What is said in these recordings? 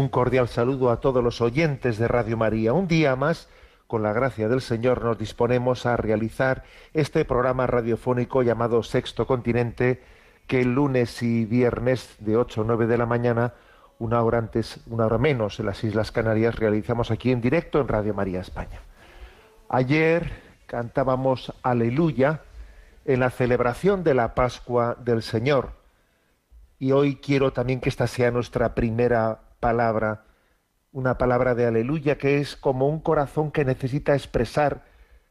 Un cordial saludo a todos los oyentes de Radio María. Un día más, con la gracia del Señor, nos disponemos a realizar este programa radiofónico llamado Sexto Continente, que lunes y viernes de 8 a 9 de la mañana, una hora antes, una hora menos en las Islas Canarias, realizamos aquí en directo en Radio María España. Ayer cantábamos Aleluya en la celebración de la Pascua del Señor. Y hoy quiero también que esta sea nuestra primera palabra, una palabra de aleluya que es como un corazón que necesita expresar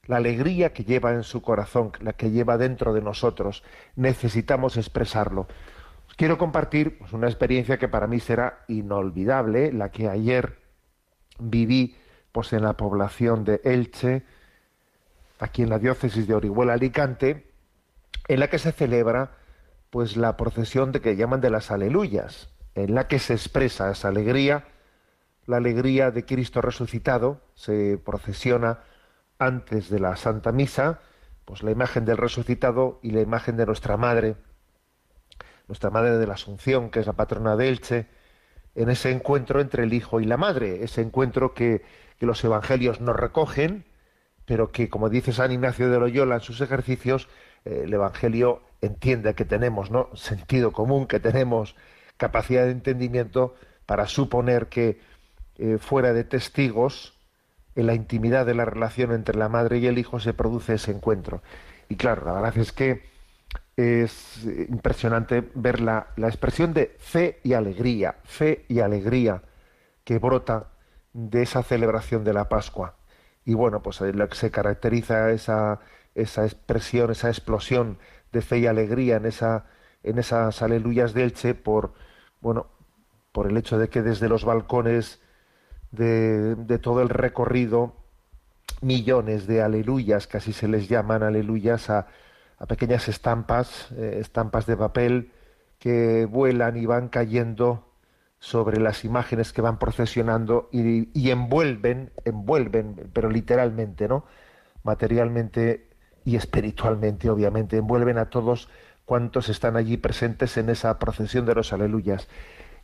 la alegría que lleva en su corazón, la que lleva dentro de nosotros. Necesitamos expresarlo. quiero compartir pues, una experiencia que para mí será inolvidable, la que ayer viví pues, en la población de Elche, aquí en la diócesis de Orihuela Alicante, en la que se celebra pues la procesión de que llaman de las aleluyas en la que se expresa esa alegría, la alegría de Cristo resucitado, se procesiona antes de la Santa Misa, pues la imagen del resucitado y la imagen de nuestra Madre, nuestra Madre de la Asunción, que es la patrona de Elche, en ese encuentro entre el Hijo y la Madre, ese encuentro que, los Evangelios nos recogen, pero que, como dice San Ignacio de Loyola en sus ejercicios, eh, el Evangelio entiende que tenemos, ¿no? Sentido común que tenemos capacidad de entendimiento para suponer que eh, fuera de testigos, en la intimidad de la relación entre la madre y el hijo se produce ese encuentro. Y claro, la verdad es que es impresionante ver la, la expresión de fe y alegría, fe y alegría que brota de esa celebración de la Pascua. Y bueno, pues lo que se caracteriza esa, esa expresión, esa explosión de fe y alegría en, esa, en esas aleluyas de Elche por, bueno, por el hecho de que desde los balcones de, todo el recorrido, millones de aleluyas, así se les llaman aleluyas, a, pequeñas estampas, eh, estampas de papel que vuelan y van cayendo sobre las imágenes que van procesionando y, envuelven, envuelven, pero literalmente, ¿no? Materialmente y espiritualmente, obviamente, envuelven a todos cuántos están allí presentes en esa procesión de los aleluyas.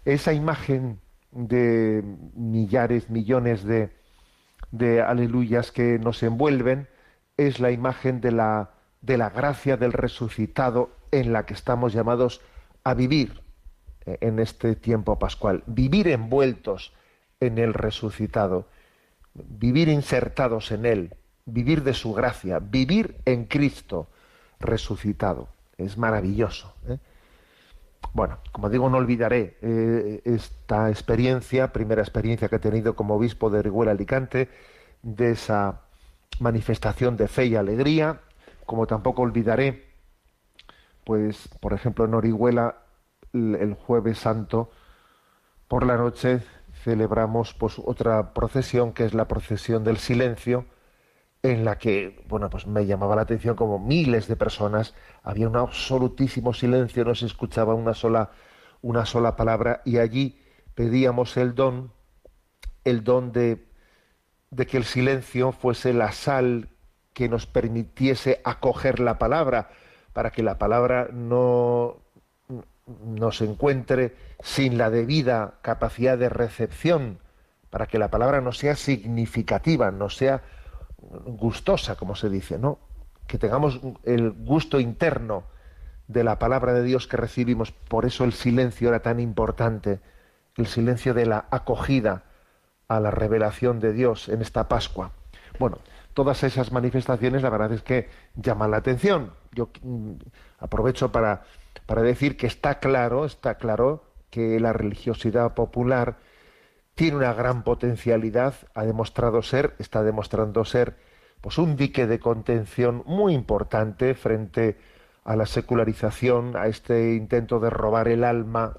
Esa imagen de millares, millones de, aleluyas que nos envuelven es la imagen de la, de la gracia del resucitado en la que estamos llamados a vivir eh, en este tiempo pascual, vivir envueltos en el resucitado, vivir insertados en él, vivir de su gracia, vivir en Cristo resucitado es maravilloso. ¿eh? Bueno, como digo, no olvidaré eh, esta experiencia, primera experiencia que he tenido como obispo de Orihuela Alicante, de esa manifestación de fe y alegría, como tampoco olvidaré, pues, por ejemplo, en Orihuela, el jueves santo, por la noche celebramos pues otra procesión que es la procesión del silencio, en la que, bueno, pues me llamaba la atención como miles de personas, había un absolutísimo silencio, no se escuchaba una sola, una sola palabra, y allí pedíamos el don, el don de, de que el silencio fuese la sal que nos permitiese acoger la palabra, para que la palabra no nos encuentre sin la debida capacidad de recepción, para que la palabra no sea significativa, no sea gustosa, como se dice, ¿no? Que tengamos el gusto interno de la palabra de Dios que recibimos. Por eso el silencio era tan importante, el silencio de la acogida a la revelación de Dios en esta Pascua. Bueno, todas esas manifestaciones, la verdad es que llaman la atención. Yo mm, aprovecho para, para decir que está claro, está claro que la religiosidad popular tiene una gran potencialidad, ha demostrado ser, está demostrando ser, pues un dique de contención muy importante frente a la secularización, a este intento de robar el alma,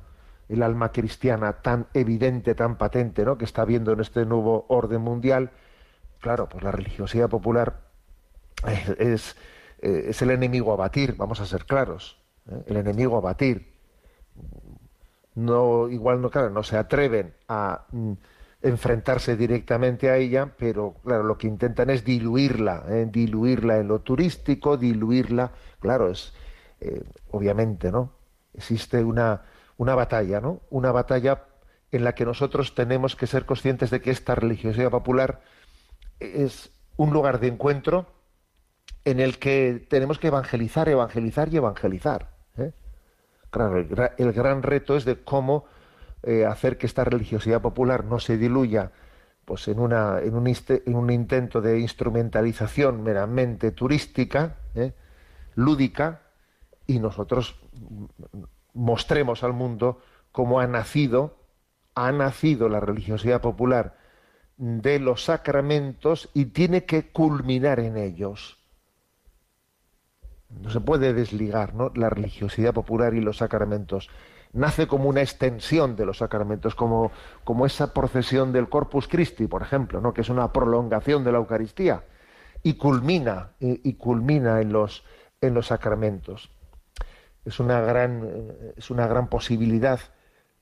el alma cristiana tan evidente, tan patente, ¿no? que está habiendo en este nuevo orden mundial. Claro, pues la religiosidad popular es, eh, el enemigo a batir, vamos a ser claros, ¿eh? el enemigo a batir no igual no claro no se atreven a mm, enfrentarse directamente a ella pero claro lo que intentan es diluirla ¿eh? diluirla en lo turístico diluirla claro es eh, obviamente no existe una una batalla no una batalla en la que nosotros tenemos que ser conscientes de que esta religiosidad popular es un lugar de encuentro en el que tenemos que evangelizar evangelizar y evangelizar. El, gran reto es de cómo eh, hacer que esta religiosidad popular no se diluya pues en un intento de instrumentalización meramente turística, ¿eh? lúdica, y nosotros mostremos al mundo cómo ha nacido, ha nacido la religiosidad popular de los sacramentos y tiene que culminar en ellos no se puede desligar ¿no? la religiosidad popular y los sacramentos. Nace como una extensión de los sacramentos, como, como esa procesión del Corpus Christi, por ejemplo, ¿no? que es una prolongación de la Eucaristía, y culmina, y, culmina en los, en los sacramentos. Es una, gran, eh, es una gran posibilidad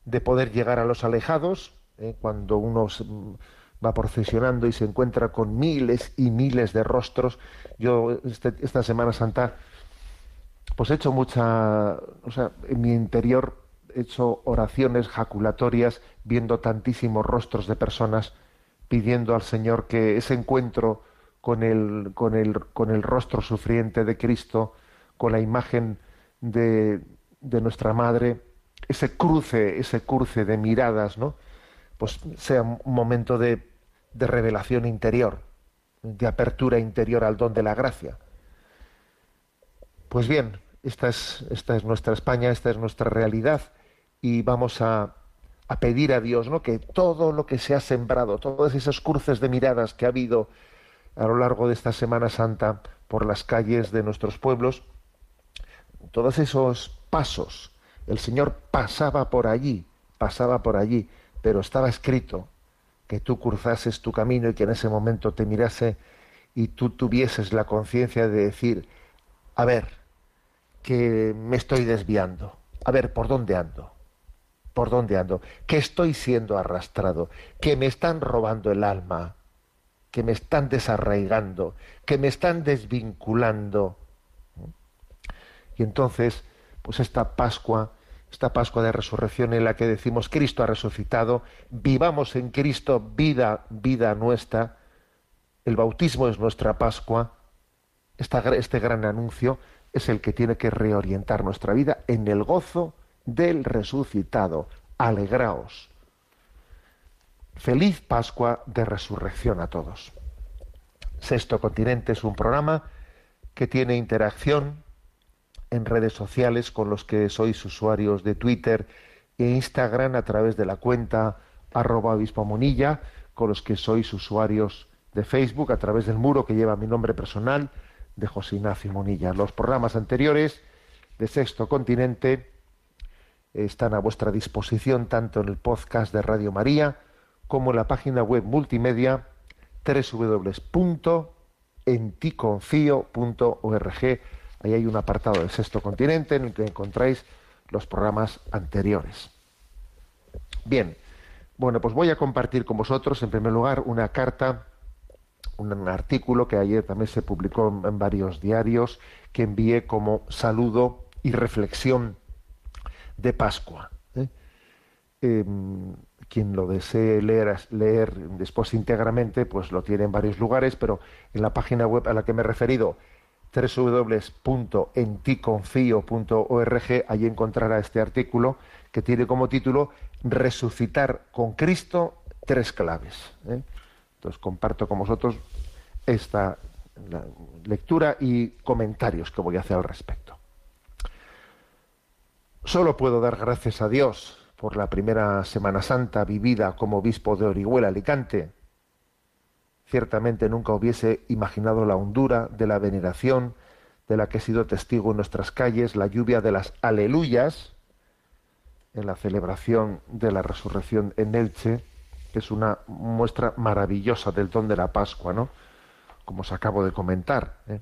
de poder llegar a los alejados, ¿eh? cuando uno va procesionando y se encuentra con miles y miles de rostros. Yo este, esta Semana Santa pues he hecho mucha, o sea, en mi interior he hecho oraciones jaculatorias viendo tantísimos rostros de personas pidiendo al Señor que ese encuentro con el, con el, con el rostro sufriente de Cristo, con la imagen de, de nuestra Madre, ese cruce, ese cruce de miradas, ¿no? Pues sea un momento de, de revelación interior, de apertura interior al don de la gracia. Pues bien, esta es, nuestra España, esta es nuestra realidad y vamos a, pedir a Dios ¿no? que todo lo que se ha sembrado, todos esos cruces de miradas que ha habido a lo largo de esta Semana Santa por las calles de nuestros pueblos, todos esos pasos, el Señor pasaba por allí, pasaba por allí, pero estaba escrito que tú cruzases tu camino y que en ese momento te mirase y tú tuvieses la conciencia de decir, a ver, que me estoy desviando. A ver, ¿por dónde ando? ¿Por dónde ando? Que estoy siendo arrastrado, que me están robando el alma, que me están desarraigando, que me están desvinculando. Y entonces, pues esta Pascua, esta Pascua de resurrección en la que decimos Cristo ha resucitado, vivamos en Cristo vida, vida nuestra, el bautismo es nuestra Pascua, este gran anuncio es el que tiene que reorientar nuestra vida en el gozo del resucitado. Alegraos. Feliz Pascua de Resurrección a todos. Sexto Continente es un programa que tiene interacción en redes sociales con los que sois usuarios de Twitter e Instagram a través de la cuenta arroba obispo monilla, con los que sois usuarios de Facebook a través del muro que lleva mi nombre personal, de José Ignacio Monilla. Los programas anteriores de Sexto Continente están a vuestra disposición tanto en el podcast de Radio María como en la página web multimedia www.enticonfio.org. Ahí hay un apartado de Sexto Continente en el que encontráis los programas anteriores. Bien, bueno, pues voy a compartir con vosotros en primer lugar una carta un artículo que ayer también se publicó en, varios diarios que envié como saludo y reflexión de Pascua. ¿eh? Em, quien lo desee leer, leer después íntegramente, pues lo tiene en varios lugares, pero en la página web a la que me he referido, www.enticonfio.org, ahí encontrará este artículo que tiene como título Resucitar con Cristo, tres claves. ¿eh? Entonces comparto con vosotros esta lectura y comentarios que voy a hacer al respecto. Solo puedo dar gracias a Dios por la primera Semana Santa vivida como obispo de Orihuela, Alicante. Ciertamente nunca hubiese imaginado la hondura de la veneración de la que he sido testigo en nuestras calles, la lluvia de las aleluyas en la celebración de la resurrección en Elche, que es una muestra maravillosa del don de la Pascua, ¿no? Como os acabo de comentar. ¿eh?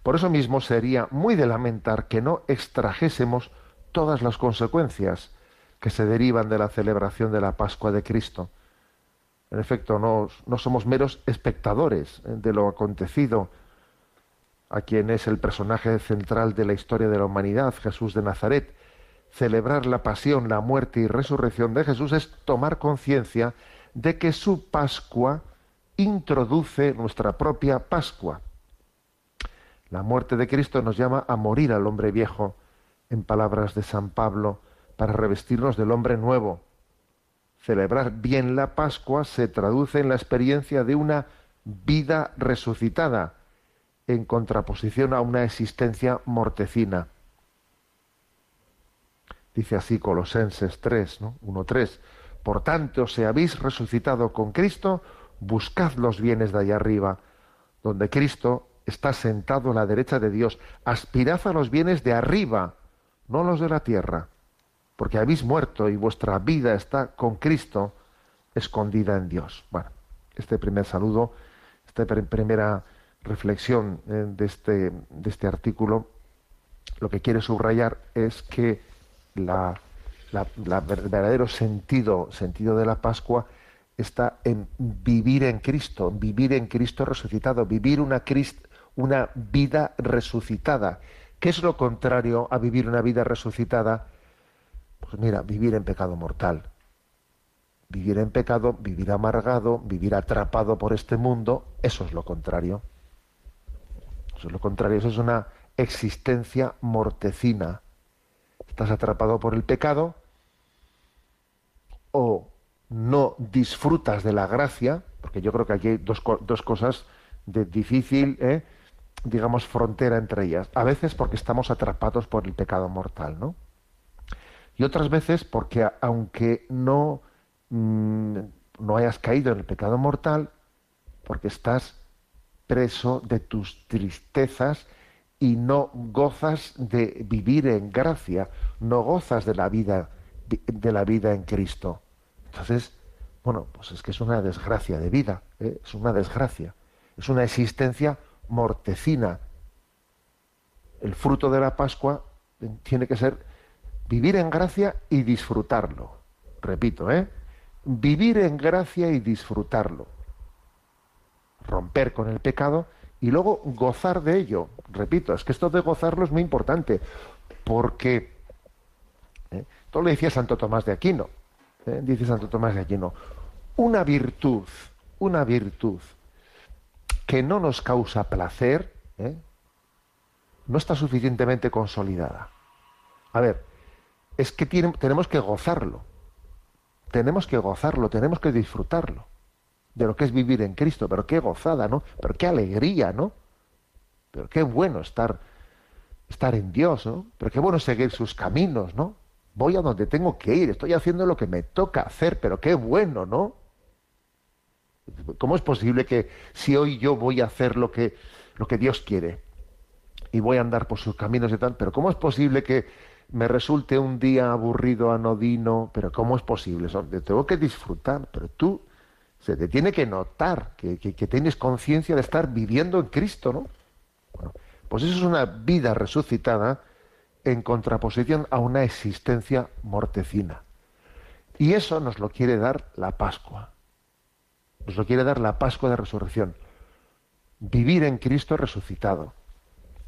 Por eso mismo sería muy de lamentar que no extrajésemos todas las consecuencias que se derivan de la celebración de la Pascua de Cristo. En efecto, no, no somos meros espectadores ¿eh? de lo acontecido a quien es el personaje central de la historia de la humanidad, Jesús de Nazaret. Celebrar la pasión, la muerte y resurrección de Jesús es tomar conciencia de que su Pascua introduce nuestra propia Pascua. La muerte de Cristo nos llama a morir al hombre viejo, en palabras de San Pablo, para revestirnos del hombre nuevo. Celebrar bien la Pascua se traduce en la experiencia de una vida resucitada, en contraposición a una existencia mortecina. Dice así Colosenses 3, ¿no? 1.3. Por tanto, si habéis resucitado con Cristo, buscad los bienes de allá arriba, donde Cristo está sentado a la derecha de Dios. Aspirad a los bienes de arriba, no los de la tierra, porque habéis muerto y vuestra vida está con Cristo escondida en Dios. Bueno, este primer saludo, esta primera reflexión eh, de, este, de este artículo, lo que quiere subrayar es que la, verdadero sentido, sentido de la Pascua está en vivir en Cristo, vivir en Cristo resucitado, vivir una, una vida resucitada. ¿Qué es lo contrario a vivir una vida resucitada? Pues mira, vivir en pecado mortal. Vivir en pecado, vivir amargado, vivir atrapado por este mundo, eso es lo contrario es lo contrario, eso es una existencia mortecina. Estás atrapado por el pecado o no disfrutas de la gracia, porque yo creo que aquí hay dos, cosas de difícil, ¿eh? digamos, frontera entre ellas. A veces porque estamos atrapados por el pecado mortal, ¿no? Y otras veces porque aunque no, mm, no hayas caído en el pecado mortal, porque estás preso de tus tristezas y no gozas de vivir en gracia, no gozas de la vida de la vida en Cristo. Entonces, bueno, pues es que es una desgracia de vida, ¿eh? es una desgracia, es una existencia mortecina. El fruto de la Pascua tiene que ser vivir en gracia y disfrutarlo. Repito, ¿eh? Vivir en gracia y disfrutarlo romper con el pecado y luego gozar de ello. Repito, es que esto de gozarlo es muy importante, porque, ¿eh? todo lo decía Santo Tomás de Aquino, ¿eh? dice Santo Tomás de Aquino, una virtud, una virtud que no nos causa placer, ¿eh? no está suficientemente consolidada. A ver, es que tenemos que gozarlo, tenemos que gozarlo, tenemos que disfrutarlo de lo que es vivir en Cristo, pero qué gozada, ¿no? Pero qué alegría, ¿no? Pero qué bueno estar, estar en Dios, ¿no? Pero qué bueno seguir sus caminos, ¿no? Voy a donde tengo que ir, estoy haciendo lo que me toca hacer, pero qué bueno, ¿no? ¿Cómo es posible que si hoy yo voy a hacer lo que, lo que Dios quiere y voy a andar por sus caminos y tal, pero cómo es posible que me resulte un día aburrido, anodino, pero cómo es posible? tengo que disfrutar, pero tú se te tiene que notar que, tienes conciencia de estar viviendo en Cristo, ¿no? pues eso es una vida resucitada en contraposición a una existencia mortecina. Y eso nos lo quiere dar la Pascua. Nos lo quiere dar la Pascua de resurrección. Vivir en Cristo resucitado.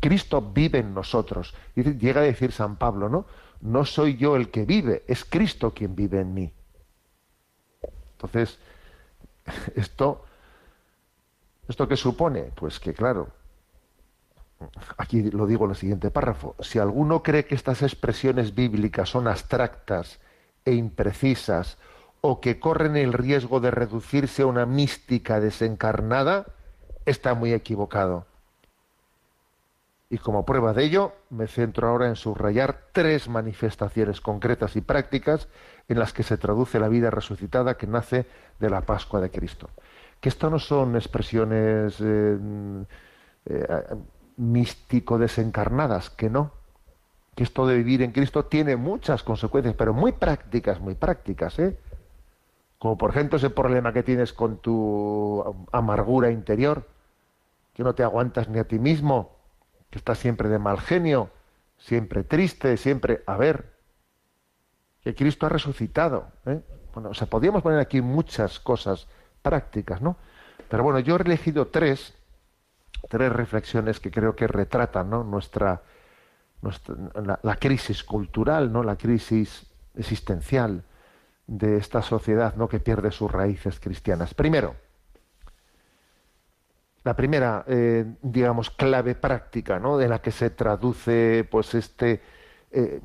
Cristo vive en nosotros. Y llega a decir San Pablo, ¿no? No soy yo el que vive, es Cristo quien vive en mí. Entonces, esto, ¿esto qué supone? Pues que claro, aquí lo digo en el siguiente párrafo, si alguno cree que estas expresiones bíblicas son abstractas e imprecisas o que corren el riesgo de reducirse a una mística desencarnada, está muy equivocado. Y como prueba de ello, me centro ahora en subrayar tres manifestaciones concretas y prácticas en las que se traduce la vida resucitada que nace de la Pascua de Cristo. Que esto no son expresiones eh, eh, místico desencarnadas, que no. Que esto de vivir en Cristo tiene muchas consecuencias, pero muy prácticas, muy prácticas, ¿eh? Como por ejemplo ese problema que tienes con tu amargura interior, que no te aguantas ni a ti mismo, que estás siempre de mal genio, siempre triste, siempre... A ver, que Cristo ha resucitado. ¿eh? Bueno, o sea, podríamos poner aquí muchas cosas prácticas, ¿no? Pero bueno, yo he elegido tres, tres reflexiones que creo que retratan ¿no? nuestra, nuestra la, la, crisis cultural, ¿no? la crisis existencial de esta sociedad ¿no? que pierde sus raíces cristianas. Primero, la primera, eh, digamos, clave práctica, ¿no? De la que se traduce, pues, este, eh,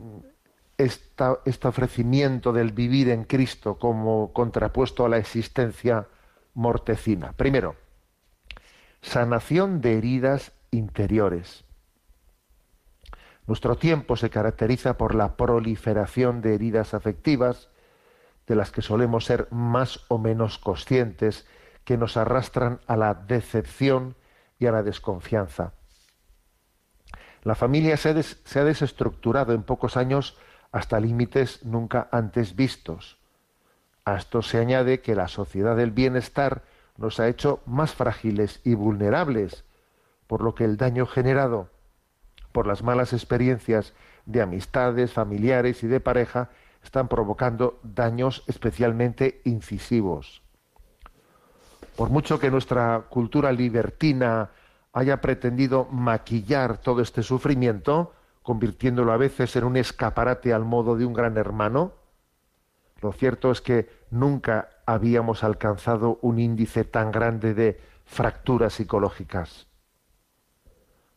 este ofrecimiento del vivir en Cristo como contrapuesto a la existencia mortecina. Primero, sanación de heridas interiores. Nuestro tiempo se caracteriza por la proliferación de heridas afectivas, de las que solemos ser más o menos conscientes que nos arrastran a la decepción y a la desconfianza. La familia se, ha desestructurado en pocos años hasta límites nunca antes vistos. A esto se añade que la sociedad del bienestar nos ha hecho más frágiles y vulnerables, por lo que el daño generado por las malas experiencias de amistades, familiares y de pareja están provocando daños especialmente incisivos. Por mucho que nuestra cultura libertina haya pretendido maquillar todo este sufrimiento, convirtiéndolo a veces en un escaparate al modo de un gran hermano, lo cierto es que nunca habíamos alcanzado un índice tan grande de fracturas psicológicas.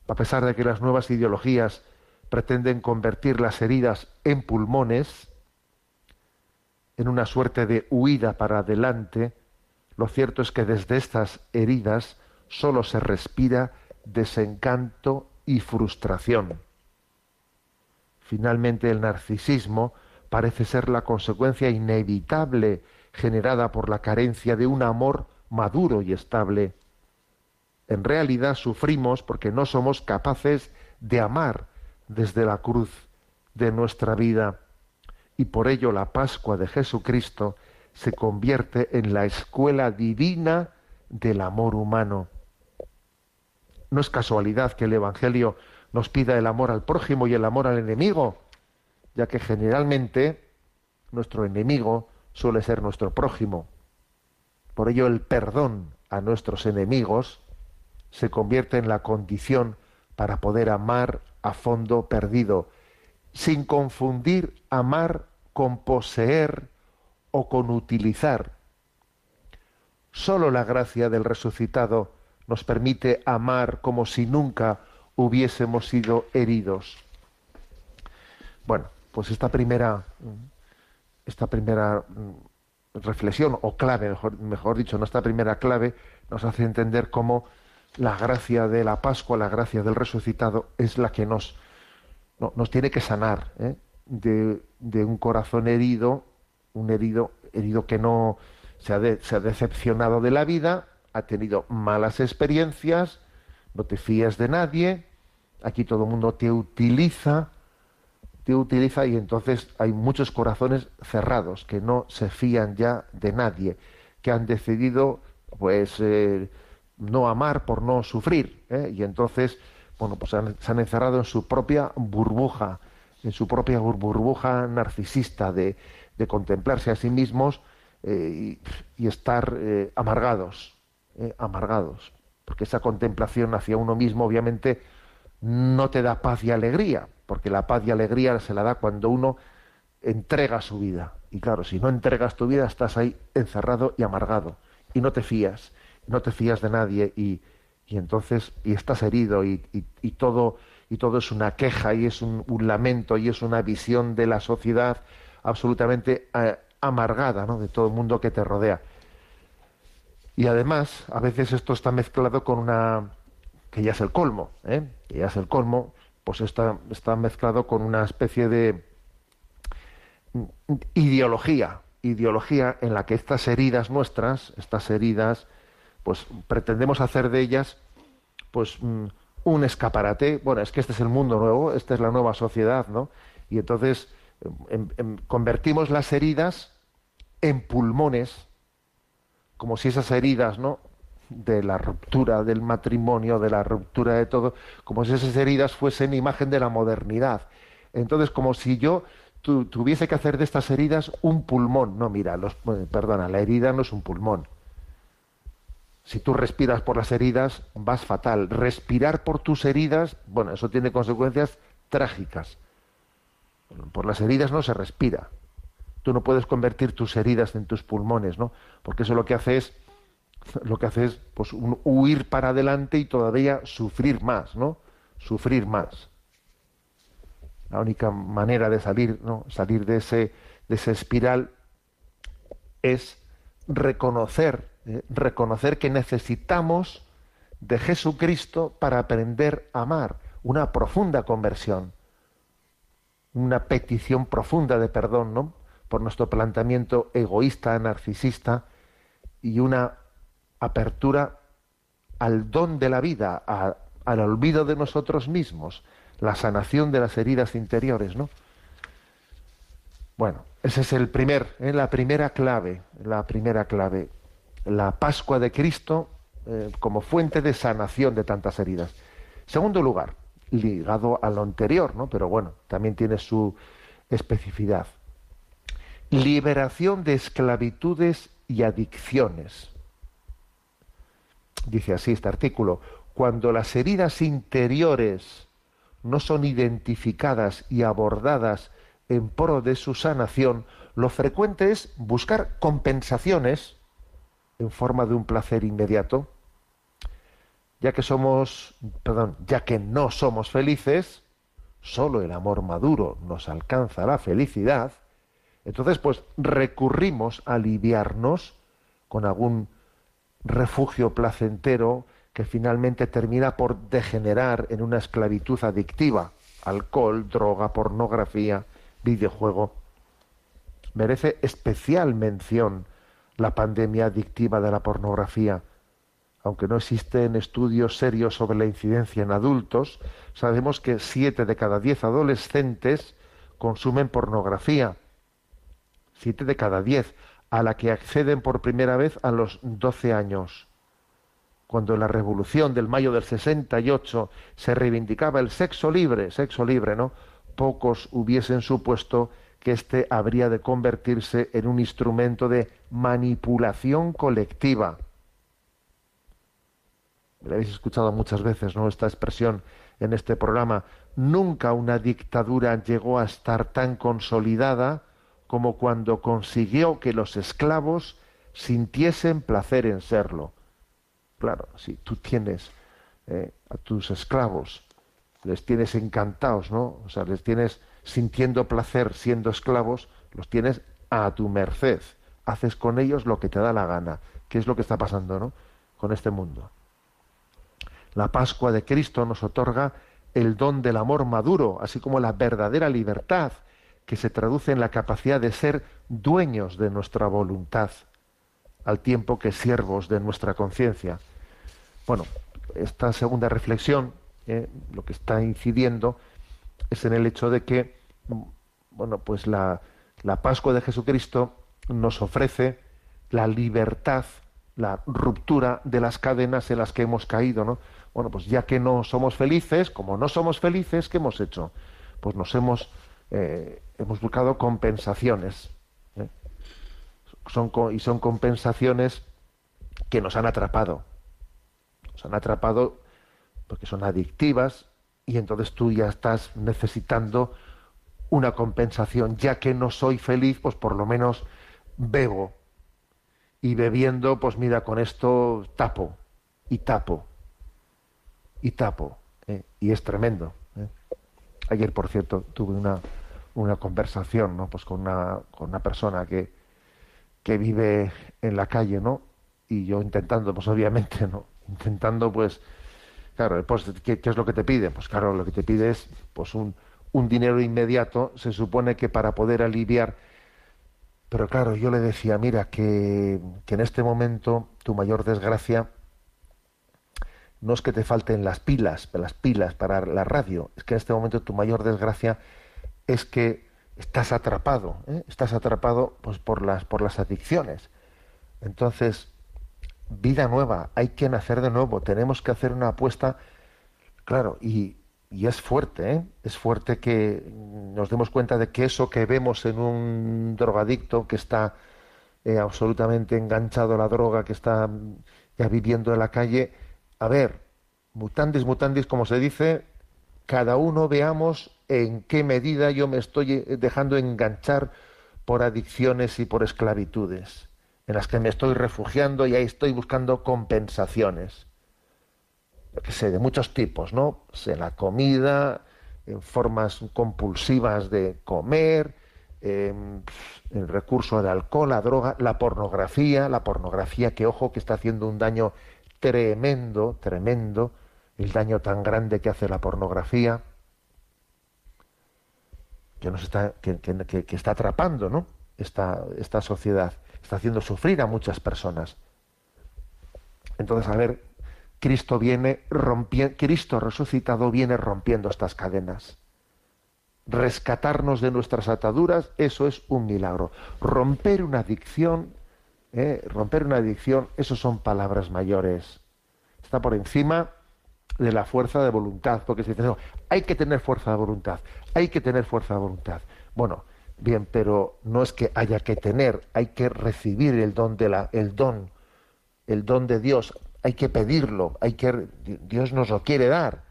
A pesar de que las nuevas ideologías pretenden convertir las heridas en pulmones, en una suerte de huida para adelante, lo cierto es que desde estas heridas solo se respira desencanto y frustración. Finalmente, el narcisismo parece ser la consecuencia inevitable generada por la carencia de un amor maduro y estable. En realidad sufrimos porque no somos capaces de amar desde la cruz de nuestra vida y por ello la Pascua de Jesucristo se convierte en la escuela divina del amor humano. No es casualidad que el Evangelio nos pida el amor al prójimo y el amor al enemigo, ya que generalmente nuestro enemigo suele ser nuestro prójimo. Por ello el perdón a nuestros enemigos se convierte en la condición para poder amar a fondo perdido, sin confundir amar con poseer o con utilizar. Solo la gracia del resucitado nos permite amar como si nunca hubiésemos sido heridos. Bueno, pues esta primera, esta primera mm, reflexión o clave, mejor, mejor dicho, nuestra primera clave nos hace entender cómo la gracia de la Pascua, la gracia del resucitado, es la que nos, nos tiene que sanar ¿eh? de, de, un corazón herido un herido, herido que no se ha, se ha decepcionado de la vida, ha tenido malas experiencias, no te fías de nadie, aquí todo el mundo te utiliza, te utiliza y entonces hay muchos corazones cerrados que no se fían ya de nadie, que han decidido pues eh, no amar por no sufrir ¿eh? y entonces bueno pues se han encerrado en su propia burbuja, en su propia burbuja narcisista de contemplarse a sí mismos eh, y, estar eh, amargados, amargados, porque esa contemplación hacia uno mismo obviamente no te da paz y alegría, porque la paz y alegría se la da cuando uno entrega su vida. Y claro, si no entregas tu vida, estás ahí encerrado y amargado, y no te fías, no te fías de nadie, y, entonces, y estás herido, y, y, todo, y todo es una queja, y es un, un lamento, y es una visión de la sociedad absolutamente eh, amargada ¿no? de todo el mundo que te rodea. Y además, a veces esto está mezclado con una, que ya es el colmo, ¿eh? que ya es el colmo, pues está, está mezclado con una especie de ideología, ideología en la que estas heridas nuestras, estas heridas, pues pretendemos hacer de ellas, pues mm, un escaparate. Bueno, es que este es el mundo nuevo, esta es la nueva sociedad, ¿no? Y entonces em, em, convertimos las heridas en pulmones, como si esas heridas, ¿no? de la ruptura del matrimonio, de la ruptura de todo, como si esas heridas fuesen imagen de la modernidad. Entonces, como si yo tuviese que hacer de estas heridas un pulmón. No, mira, los, eh, perdona, la herida no es un pulmón. Si tú respiras por las heridas, vas fatal. Respirar por tus heridas, bueno, eso tiene consecuencias trágicas. Por las heridas no se respira. Tú no puedes convertir tus heridas en tus pulmones, ¿no? Porque eso lo que hace es lo que hace es pues, huir para adelante y todavía sufrir más, ¿no? Sufrir más. La única manera de salir, ¿no? salir de ese, de esa espiral es reconocer, ¿eh? reconocer que necesitamos de Jesucristo para aprender a amar, una profunda conversión, una petición profunda de perdón, ¿no? Por nuestro planteamiento egoísta, narcisista, y una apertura al don de la vida, al olvido de nosotros mismos, la sanación de las heridas interiores, ¿no? Bueno, ese es el primer, ¿eh? la primera clave, la primera clave, la Pascua de Cristo eh, como fuente de sanación de tantas heridas. Segundo lugar, ligado a lo anterior, ¿no? Pero bueno, también tiene su especificidad. Liberación de esclavitudes y adicciones. Dice así este artículo, cuando las heridas interiores no son identificadas y abordadas en pro de su sanación, lo frecuente es buscar compensaciones en forma de un placer inmediato. Ya que somos, perdón, ya que no somos felices, solo el amor maduro nos alcanza la felicidad, entonces pues recurrimos a aliviarnos con algún refugio placentero que finalmente termina por degenerar en una esclavitud adictiva, alcohol, droga, pornografía, videojuego. Merece especial mención la pandemia adictiva de la pornografía. Aunque no existen estudios serios sobre la incidencia en adultos, sabemos que siete de cada diez adolescentes consumen pornografía. Siete de cada diez, a la que acceden por primera vez a los doce años cuando en la revolución del mayo del 68 se reivindicaba el sexo libre, sexo libre, ¿no? Pocos hubiesen supuesto que éste habría de convertirse en un instrumento de manipulación colectiva. Me habéis escuchado muchas veces, ¿no? Esta expresión en este programa. Nunca una dictadura llegó a estar tan consolidada como cuando consiguió que los esclavos sintiesen placer en serlo Claro, si tú tienes eh, a tus esclavos, les tienes encantados, ¿no? O sea, les tienes sintiendo placer siendo esclavos, los tienes a tu merced. Haces con ellos lo que te da la gana. ¿Qué es lo que está pasando, ¿no? Con este mundo. La Pascua de Cristo nos otorga el don del amor maduro, así como la verdadera libertad, que se traduce en la capacidad de ser dueños de nuestra voluntad, al tiempo que siervos de nuestra conciencia. Bueno, esta segunda reflexión, eh, lo que está incidiendo es en el hecho de que, bueno, pues la, la Pascua de Jesucristo nos ofrece la libertad, la ruptura de las cadenas en las que hemos caído, ¿no? Bueno, pues ya que no somos felices, como no somos felices, ¿qué hemos hecho? Pues nos hemos, eh, hemos buscado compensaciones. ¿eh? Y son compensaciones que nos han atrapado se han atrapado porque son adictivas y entonces tú ya estás necesitando una compensación. Ya que no soy feliz, pues por lo menos bebo. Y bebiendo, pues mira, con esto tapo y tapo y tapo. ¿eh? Y es tremendo. Ayer, por cierto, tuve una, una conversación ¿no? pues con, una, con una persona que, que vive en la calle, ¿no? y yo intentando, pues obviamente, ¿no? Intentando, pues, claro, pues, ¿qué, es lo que te pide? Pues claro, lo que te pide es, pues, un, un dinero inmediato, se supone que para poder aliviar, pero claro, yo le decía, mira, que, que en este momento tu mayor desgracia no es que te falten las pilas, las pilas para la radio, es que en este momento tu mayor desgracia es que estás atrapado, ¿eh? estás atrapado pues por las por las adicciones. Entonces, vida nueva, hay que nacer de nuevo, tenemos que hacer una apuesta, claro, y, y es fuerte, ¿eh? es fuerte que nos demos cuenta de que eso que vemos en un drogadicto que está eh, absolutamente enganchado a la droga, que está ya viviendo en la calle, a ver, mutandis, mutandis, como se dice, cada uno veamos en qué medida yo me estoy eh, dejando enganchar por adicciones y por esclavitudes, en las que me estoy refugiando y ahí estoy buscando compensaciones. Que sé, de muchos tipos, ¿no? Pues en la comida, en formas compulsivas de comer, en el recurso de alcohol, la droga, la pornografía, la pornografía que, ojo, que está haciendo un daño tremendo, tremendo, el daño tan grande que hace la pornografía, que nos está, que, está atrapando, ¿no? Esta, esta sociedad, está haciendo sufrir a muchas personas. Entonces, a ver, Cristo viene rompiendo, Cristo resucitado viene rompiendo estas cadenas. Rescatarnos de nuestras ataduras, eso es un milagro. Romper una adicción ¿eh? romper una adicción, eso son palabras mayores. Está por encima de la fuerza de voluntad, porque se dice, hay que tener fuerza de voluntad, hay que tener fuerza de voluntad. Bueno, bien, pero no es que haya que tener, hay que recibir el don de la, el don, el don de Dios, hay que pedirlo, hay que, Dios nos lo quiere dar.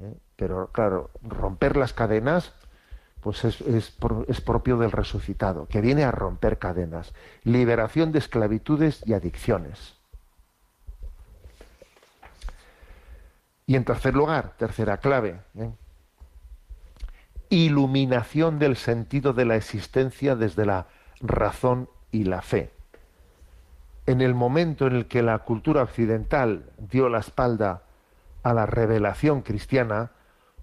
¿eh? Pero claro, romper las cadenas pues es, es, propio del resucitado, que viene a romper cadenas, liberación de esclavitudes y adicciones. Y en tercer lugar, tercera clave, ¿eh? iluminación del sentido de la existencia desde la razón y la fe. En el momento en el que la cultura occidental dio la espalda a la revelación cristiana,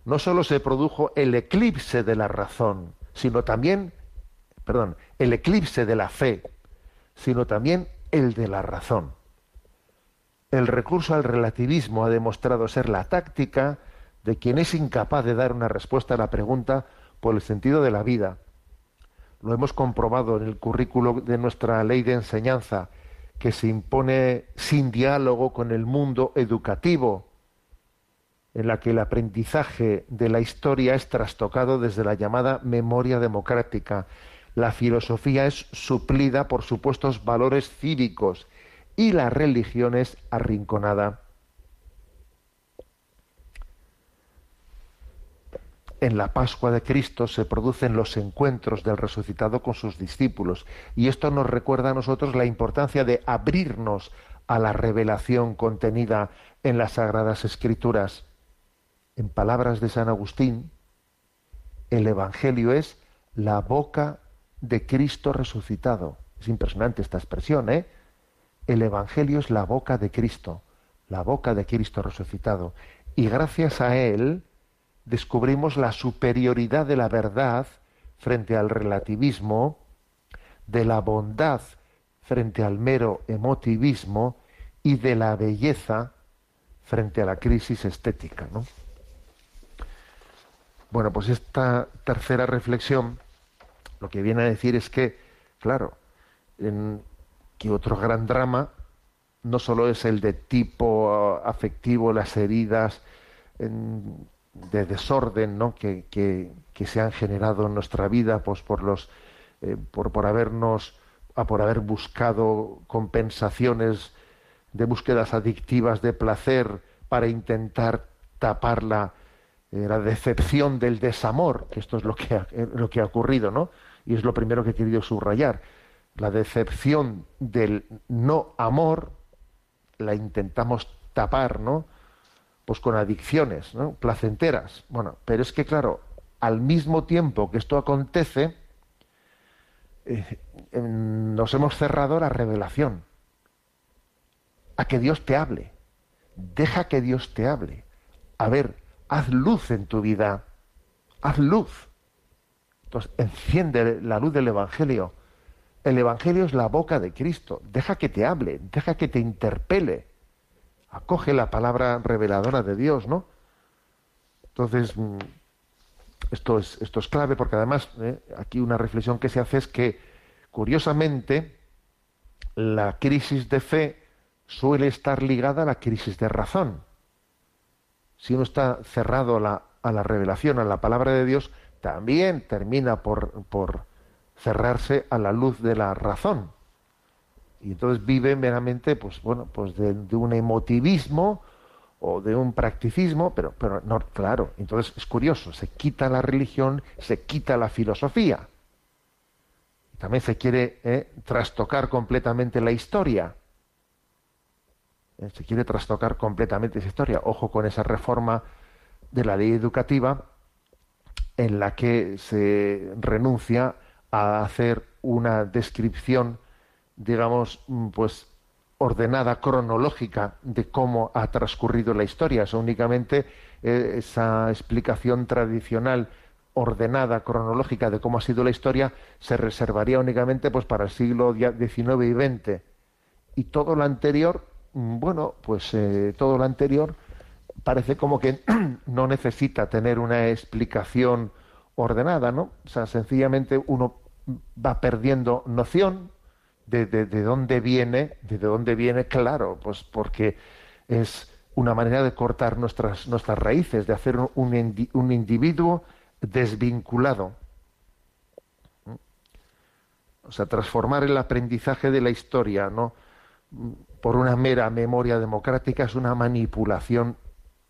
no solo se produjo el eclipse de la razón, sino también, perdón, el eclipse de la fe, sino también el de la razón. El recurso al relativismo ha demostrado ser la táctica de quien es incapaz de dar una respuesta a la pregunta por el sentido de la vida. Lo hemos comprobado en el currículo de nuestra ley de enseñanza, que se impone sin diálogo con el mundo educativo, en la que el aprendizaje de la historia es trastocado desde la llamada memoria democrática. La filosofía es suplida por supuestos valores cívicos y la religión es arrinconada. En la Pascua de Cristo se producen los encuentros del resucitado con sus discípulos y esto nos recuerda a nosotros la importancia de abrirnos a la revelación contenida en las Sagradas Escrituras en palabras de San Agustín, el Evangelio es la boca de Cristo resucitado. Es impresionante esta expresión, ¿eh? El Evangelio es la boca de Cristo, la boca de Cristo resucitado. Y gracias a él descubrimos la superioridad de la verdad frente al relativismo, de la bondad frente al mero emotivismo y de la belleza frente a la crisis estética. ¿no? Bueno, pues esta tercera reflexión lo que viene a decir es que, claro, en, que otro gran drama no solo es el de tipo afectivo, las heridas de desorden ¿no? que, que, se han generado en nuestra vida pues, por, los, eh, por, por habernos por haber buscado compensaciones de búsquedas adictivas de placer para intentar taparla eh, la decepción del desamor, que esto es lo que, ha, eh, lo que ha ocurrido, ¿no? Y es lo primero que he querido subrayar. La decepción del no amor la intentamos tapar, ¿no? Pues con adicciones, ¿no? Placenteras. Bueno, pero es que, claro, al mismo tiempo que esto acontece, eh, nos hemos cerrado la revelación. a que Dios te hable. Deja que Dios te hable. A ver, haz luz en tu vida. Haz luz. Entonces, enciende la luz del Evangelio. El Evangelio es la boca de Cristo. Deja que te hable, deja que te interpele. Acoge la palabra reveladora de Dios, ¿no? Entonces, mm, esto es, esto es clave porque además eh, aquí una reflexión que se hace es que, curiosamente, la crisis de fe suele estar ligada a la crisis de razón. Si uno está cerrado a la, a la revelación, a la palabra de Dios, también termina por, por cerrarse a la luz de la razón. Y entonces vive meramente, pues bueno, pues de, un emotivismo o de un practicismo, pero, pero no, claro, entonces es curioso, se quita la religión, se quita la filosofía. También se quiere eh, trastocar completamente la historia. Eh, se quiere trastocar completamente esa historia. Ojo con esa reforma de la ley educativa en la que se renuncia a hacer una descripción, digamos, mm, pues ordenada, cronológica de cómo ha transcurrido la historia. Es únicamente eh, esa explicación tradicional ordenada, cronológica de cómo ha sido la historia, se reservaría únicamente pues para el siglo XIX y XX. Y todo lo anterior, bueno, pues eh, todo lo anterior parece como que no necesita tener una explicación ordenada, ¿no? O sea, sencillamente uno va perdiendo noción de, de, dónde viene, de dónde viene, claro, pues porque es una manera de cortar nuestras, nuestras raíces, de hacer un, un individuo desvinculado. O sea, transformar el aprendizaje de la historia, ¿no? Por una mera memoria democrática es una manipulación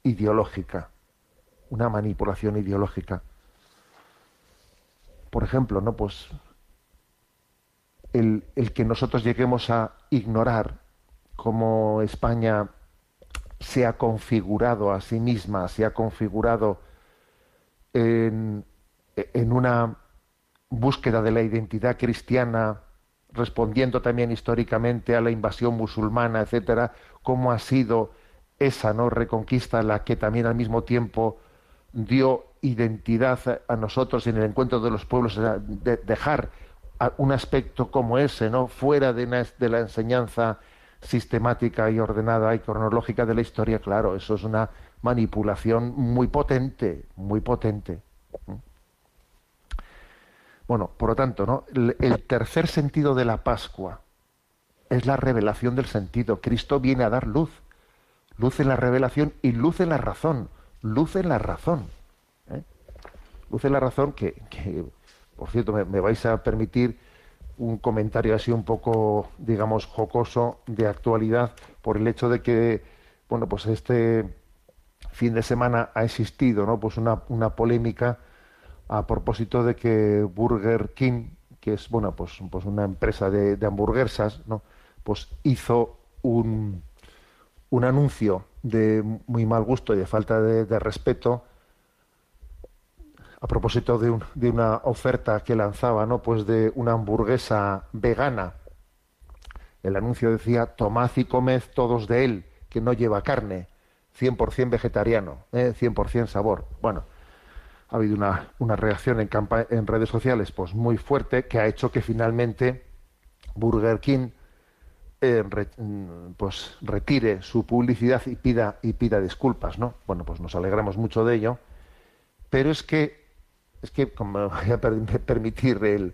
ideológica. Una manipulación ideológica por ejemplo, ¿no? Pues el, que nosotros lleguemos a ignorar cómo España se ha configurado a sí misma, se ha configurado en, en una búsqueda de la identidad cristiana, respondiendo también históricamente a la invasión musulmana, etcétera, cómo ha sido esa no reconquista la que también al mismo tiempo dio identidad a nosotros en el encuentro de los pueblos, de dejar un aspecto como ese, ¿no? fuera de, la enseñanza sistemática y ordenada y cronológica de la historia, claro, eso es una manipulación muy potente, muy potente. Bueno, por lo tanto, ¿no? el tercer sentido de la Pascua es la revelación del sentido. Cristo viene a dar luz, luz en la revelación y luz en la razón, luz en la razón luce la razón que, por cierto, me, vais a permitir un comentario así un poco, digamos, jocoso de actualidad por el hecho de que, bueno, pues este fin de semana ha existido, ¿no? Pues una, una polémica a propósito de que Burger King, que es, bueno, pues, pues una empresa de, hamburguesas, ¿no? Pues hizo un, un anuncio de muy mal gusto y de falta de respeto a propósito de, de, una oferta que lanzaba, ¿no? Pues de una hamburguesa vegana. El anuncio decía, tomad y comed todos de él, que no lleva carne, 100% vegetariano, ¿eh? 100% sabor. Bueno, ha habido una, una reacción en, redes sociales pues muy fuerte que ha hecho que finalmente Burger King eh, mm, pues retire su publicidad y pida y pida disculpas, ¿no? Bueno, pues nos alegramos mucho de ello, pero es que es que, como voy a permitir el,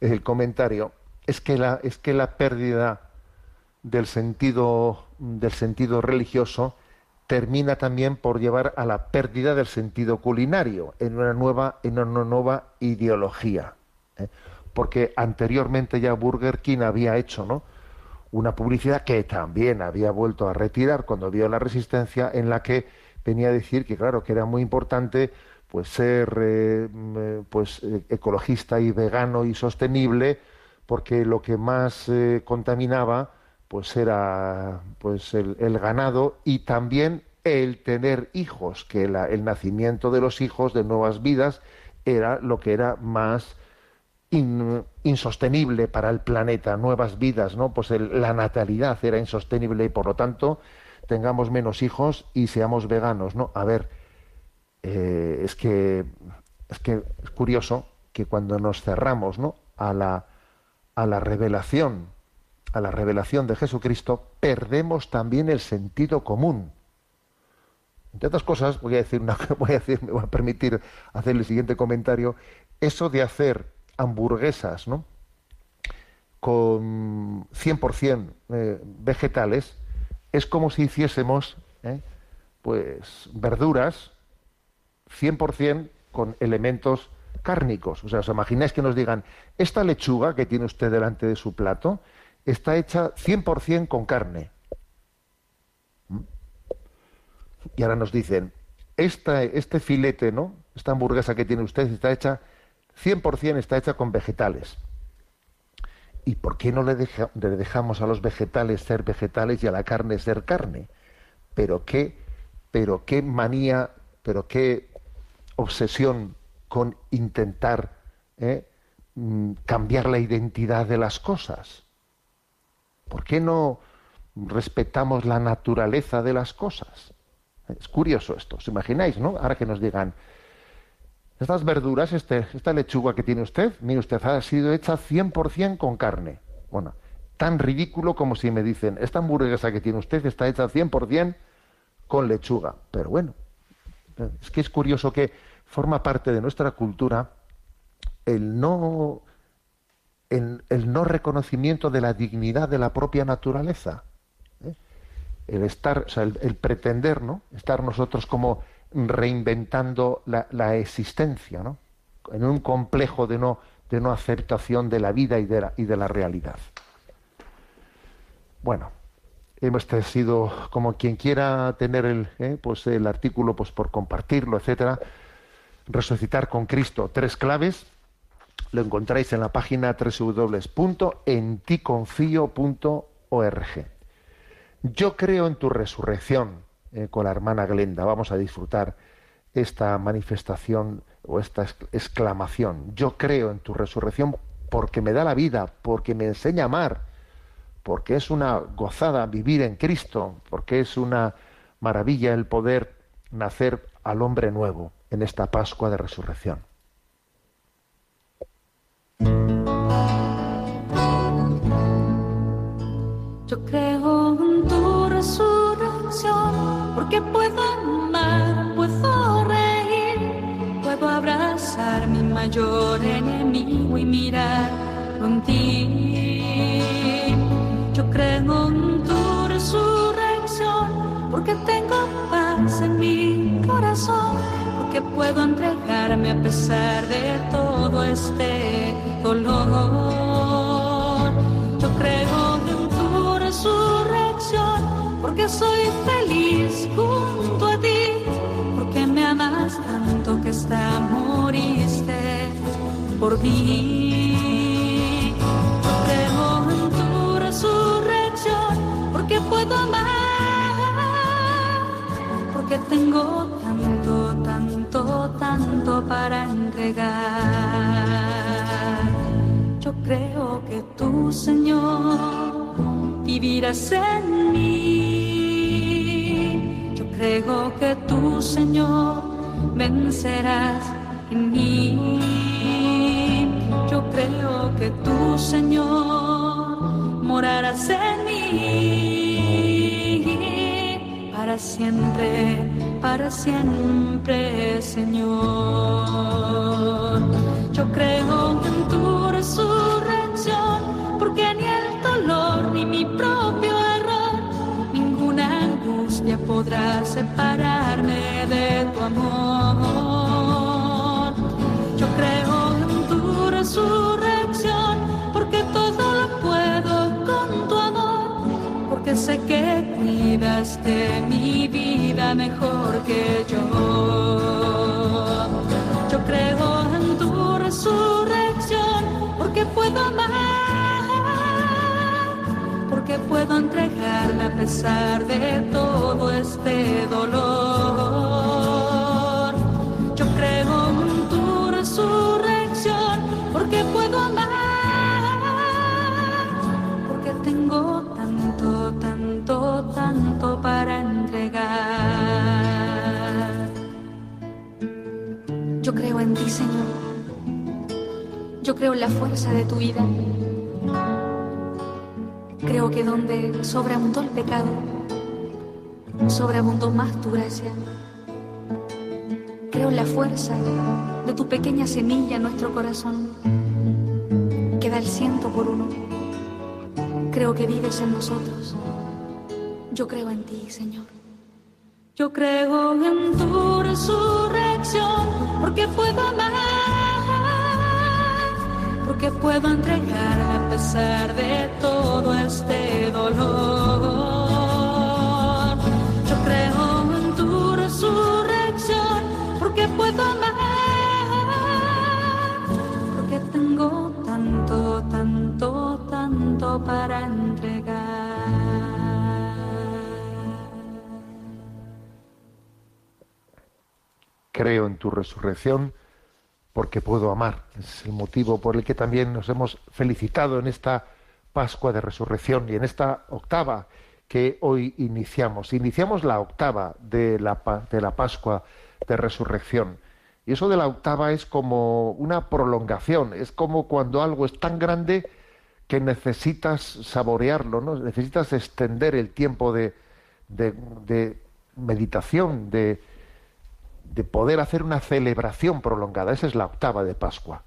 el comentario, es que la, es que la pérdida del sentido, del sentido religioso termina también por llevar a la pérdida del sentido culinario en una nueva, en una nueva ideología. ¿eh? Porque anteriormente ya Burger King había hecho ¿no? una publicidad que también había vuelto a retirar cuando vio la resistencia, en la que venía a decir que, claro, que era muy importante pues ser eh, mm, pues eh, ecologista y vegano y sostenible porque lo que más contaminaba pues era pues el, ganado y también el tener hijos que el nacimiento de los hijos de nuevas vidas era lo que era más insostenible para el planeta, nuevas vidas, ¿no? Pues la natalidad era insostenible y por lo tanto tengamos menos hijos y seamos veganos, ¿no? A ver, eh, es que es que es curioso que cuando nos cerramos, ¿no? A la a la revelación, a la revelación de Jesucristo, perdemos también el sentido común. Entre otras cosas, voy a decir una, voy a decir, me voy a permitir hacer el siguiente comentario, eso de hacer hamburguesas, ¿no? con 100% eh, vegetales, es como si hiciésemos ¿eh? pues verduras 100% con elementos cárnicos. O sea, ¿os imagináis que nos digan, esta lechuga que tiene usted delante de su plato está hecha 100% con carne? ¿Mm? Y ahora nos dicen, esta, este filete, ¿no? Esta hamburguesa que tiene usted está hecha 100% está hecha con vegetales. ¿Y por qué no le, dejamos a los vegetales ser vegetales y a la carne ser carne? Pero qué, pero qué manía, pero qué obsesión con intentar ¿eh? mm, cambiar la identidad de las cosas. ¿Por qué no respetamos la naturaleza de las cosas? Es curioso esto, ¿os imagináis, no? Ahora que nos digan, estas verduras, este, esta lechuga que tiene usted, mire usted, ha sido hecha 100% con carne. Bueno, tan ridículo como si me dicen, esta hamburguesa que tiene usted está hecha 100% con lechuga. Pero bueno, es que es curioso que forma parte de nuestra cultura el no, el, no reconocimiento de la dignidad de la propia naturaleza. ¿eh? El estar, o sea, el, pretender, ¿no? Estar nosotros como reinventando la, existencia, ¿no? En un complejo de no, de no aceptación de la vida y de la, y de la realidad. Bueno, hemos sido como quien quiera tener el, ¿eh? pues el artículo pues por compartirlo, etcétera Resucitar con Cristo, tres claves, lo encontráis en la página www.enticonfio.org. Yo creo en tu resurrección, eh, con la hermana Glenda. Vamos a disfrutar esta manifestación o esta exclamación. Yo creo en tu resurrección porque me da la vida, porque me enseña a amar, porque es una gozada vivir en Cristo, porque es una maravilla el poder nacer al hombre nuevo en esta Pascua de Resurrección. Yo creo en tu resurrección porque puedo amar, puedo reír, puedo abrazar mi mayor enemigo y mirar en ti. Yo creo en tu resurrección porque tengo paz en mi corazón que puedo entregarme a pesar de todo este dolor. Yo creo porque soy feliz junto a ti, porque me amas tanto que hasta moriste por mí. Creo en tu resurrección porque puedo amar, porque tengo tanto, tanto tanto, para entregar. Yo creo que tú, Señor, vivirás en mí. Yo creo que tú, Señor, vencerás en mí. Yo creo que tú, Señor, morarás en mí para siempre para siempre, Señor. Yo creo en tu resurrección, podrá separarme de tu amor. Yo creo en tu resurrección, porque todo lo puedo con tu amor, porque sé que cuidas de mi vida mejor que yo. Yo creo en tu resurrección porque puedo amar, que puedo entregarme a pesar de todo este dolor. Yo creo en tu resurrección porque puedo amar, porque tengo tanto, tanto, tanto para entregar. Yo creo en ti, Señor. Yo creo en la fuerza de tu vida. Donde sobreabundó el pecado, sobreabundó más tu gracia. Creo en la fuerza de tu pequeña semilla en nuestro corazón, que da el ciento por uno. Creo que vives en nosotros. Yo creo en ti, Señor. Yo creo en tu resurrección, porque puedo amar, porque puedo entregarme a pesar de todo este tanto, tanto, tanto para entregar. Creo en tu resurrección porque puedo amar. Es el motivo por el que también nos hemos felicitado en esta Pascua de Resurrección y en esta octava que hoy iniciamos. Iniciamos la octava de la, de la Pascua de Resurrección. Y eso de la octava es como una prolongación, es como cuando algo es tan grande que necesitas saborearlo, ¿no? necesitas extender el tiempo de, meditación, de, de poder hacer una celebración prolongada. Esa es la octava de Pascua,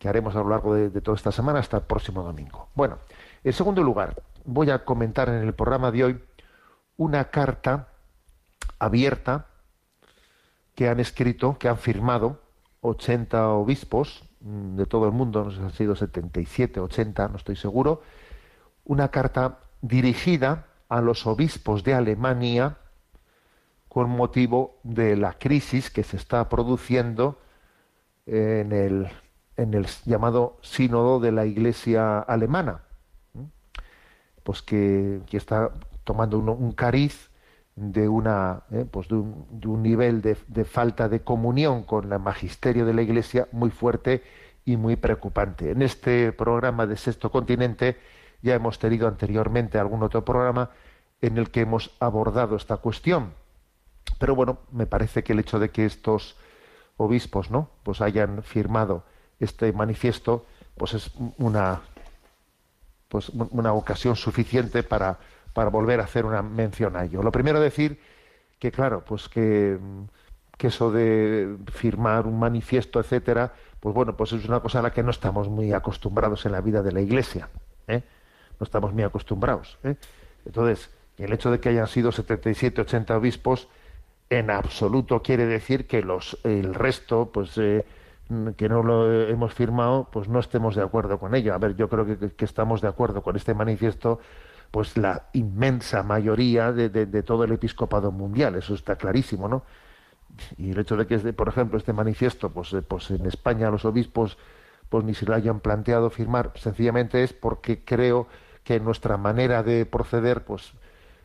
que haremos a lo largo de, de toda esta semana hasta el próximo domingo. Bueno, en segundo lugar, voy a comentar en el programa de hoy una carta abierta que han escrito, que han firmado 80 obispos mm, de todo el mundo, no sé si han sido 77, 80, no estoy seguro, una carta dirigida a los obispos de Alemania con motivo de la crisis que se está produciendo en el, en el llamado sínodo de la Iglesia alemana, pues que, que está tomando un, un cariz de una eh, pues de un, de un nivel de, de falta de comunión con el magisterio de la Iglesia muy fuerte y muy preocupante. En este programa de Sexto Continente ya hemos tenido anteriormente algún otro programa en el que hemos abordado esta cuestión. Pero bueno, me parece que el hecho de que estos obispos, ¿no? Pues hayan firmado este manifiesto, pues es una pues una ocasión suficiente para, para volver a hacer una mención a ello. Lo primero decir que claro, pues que, que eso de firmar un manifiesto, etcétera, pues bueno, pues es una cosa a la que no estamos muy acostumbrados en la vida de la Iglesia, ¿eh? No estamos muy acostumbrados. ¿eh? Entonces, el hecho de que hayan sido 77, 80 obispos, en absoluto quiere decir que los el resto pues eh, que no lo hemos firmado pues no estemos de acuerdo con ello a ver yo creo que estamos de acuerdo con este manifiesto pues la inmensa mayoría de, de, todo el episcopado mundial eso está clarísimo no y el hecho de que este, por ejemplo este manifiesto pues pues en España los obispos pues ni se lo hayan planteado firmar sencillamente es porque creo que nuestra manera de proceder pues